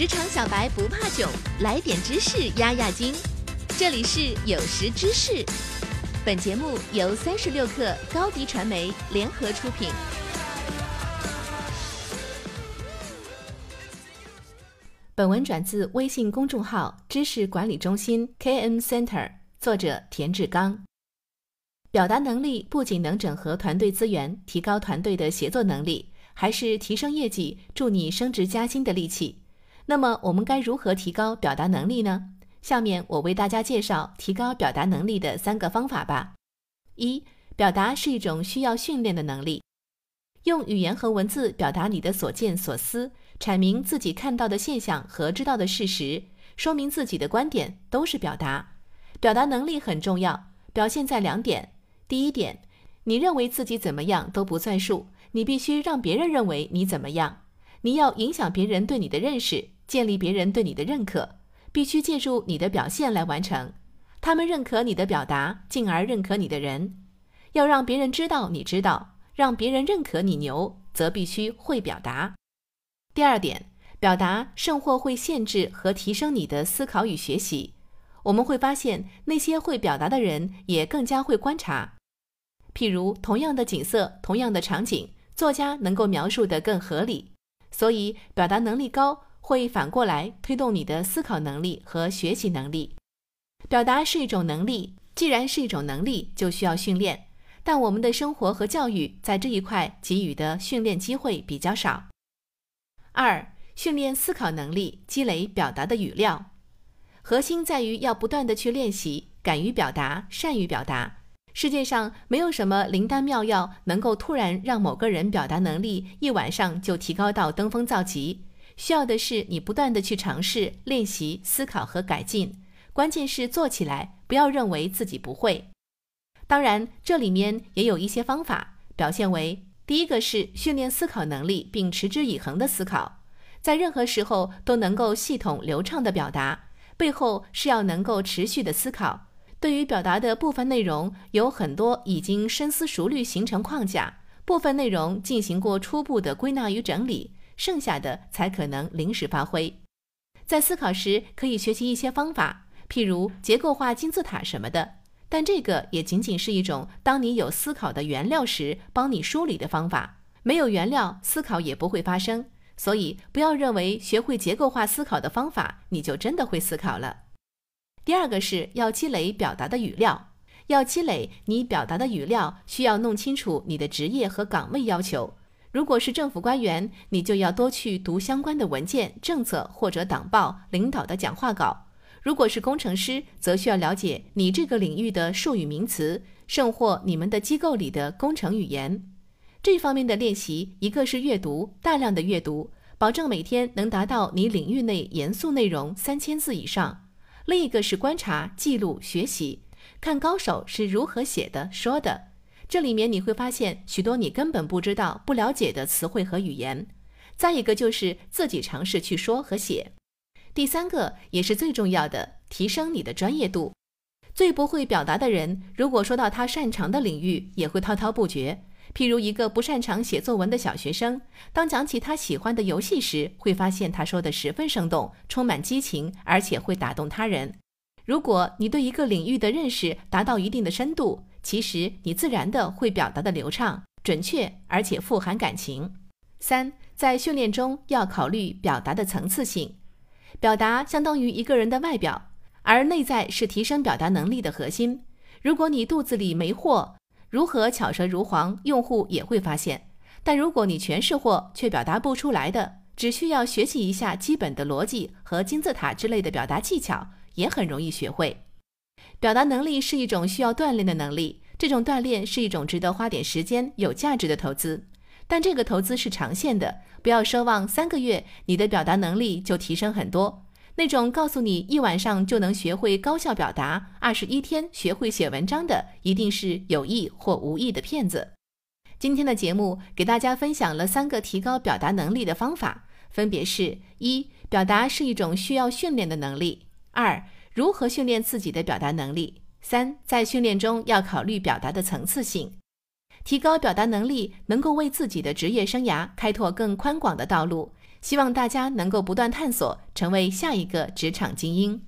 职场小白不怕囧，来点知识压压惊。这里是有识知识，本节目由三十六克高低传媒联合出品。本文转自微信公众号知识管理中心 KM Center，作者田志刚。表达能力不仅能整合团队资源，提高团队的协作能力，还是提升业绩、助你升职加薪的利器。那么，我们该如何提高表达能力呢？下面我为大家介绍提高表达能力的三个方法吧。一、表达是一种需要训练的能力，用语言和文字表达你的所见所思。阐明自己看到的现象和知道的事实，说明自己的观点，都是表达。表达能力很重要，表现在两点。第一点，你认为自己怎么样都不算数，你必须让别人认为你怎么样。你要影响别人对你的认识，建立别人对你的认可，必须借助你的表现来完成。他们认可你的表达，进而认可你的人。要让别人知道你知道，让别人认可你牛，则必须会表达。第二点，表达甚或会限制和提升你的思考与学习。我们会发现，那些会表达的人也更加会观察。譬如，同样的景色，同样的场景，作家能够描述得更合理。所以，表达能力高会反过来推动你的思考能力和学习能力。表达是一种能力，既然是一种能力，就需要训练。但我们的生活和教育在这一块给予的训练机会比较少。二、训练思考能力，积累表达的语料。核心在于要不断的去练习，敢于表达，善于表达。世界上没有什么灵丹妙药能够突然让某个人表达能力一晚上就提高到登峰造极。需要的是你不断的去尝试、练习、思考和改进。关键是做起来，不要认为自己不会。当然，这里面也有一些方法，表现为。第一个是训练思考能力，并持之以恒的思考，在任何时候都能够系统流畅的表达，背后是要能够持续的思考。对于表达的部分内容，有很多已经深思熟虑形成框架，部分内容进行过初步的归纳与整理，剩下的才可能临时发挥。在思考时，可以学习一些方法，譬如结构化金字塔什么的。但这个也仅仅是一种当你有思考的原料时帮你梳理的方法，没有原料，思考也不会发生。所以不要认为学会结构化思考的方法，你就真的会思考了。第二个是要积累表达的语料，要积累你表达的语料，需要弄清楚你的职业和岗位要求。如果是政府官员，你就要多去读相关的文件、政策或者党报、领导的讲话稿。如果是工程师，则需要了解你这个领域的术语名词，甚或你们的机构里的工程语言。这方面的练习，一个是阅读，大量的阅读，保证每天能达到你领域内严肃内容三千字以上；另一个是观察、记录、学习，看高手是如何写的、说的。这里面你会发现许多你根本不知道、不了解的词汇和语言。再一个就是自己尝试去说和写。第三个也是最重要的，提升你的专业度。最不会表达的人，如果说到他擅长的领域，也会滔滔不绝。譬如一个不擅长写作文的小学生，当讲起他喜欢的游戏时，会发现他说的十分生动，充满激情，而且会打动他人。如果你对一个领域的认识达到一定的深度，其实你自然的会表达的流畅、准确，而且富含感情。三，在训练中要考虑表达的层次性。表达相当于一个人的外表，而内在是提升表达能力的核心。如果你肚子里没货，如何巧舌如簧，用户也会发现。但如果你全是货，却表达不出来的，只需要学习一下基本的逻辑和金字塔之类的表达技巧，也很容易学会。表达能力是一种需要锻炼的能力，这种锻炼是一种值得花点时间、有价值的投资。但这个投资是长线的，不要奢望三个月你的表达能力就提升很多。那种告诉你一晚上就能学会高效表达，二十一天学会写文章的，一定是有意或无意的骗子。今天的节目给大家分享了三个提高表达能力的方法，分别是：一、表达是一种需要训练的能力；二、如何训练自己的表达能力；三、在训练中要考虑表达的层次性。提高表达能力，能够为自己的职业生涯开拓更宽广的道路。希望大家能够不断探索，成为下一个职场精英。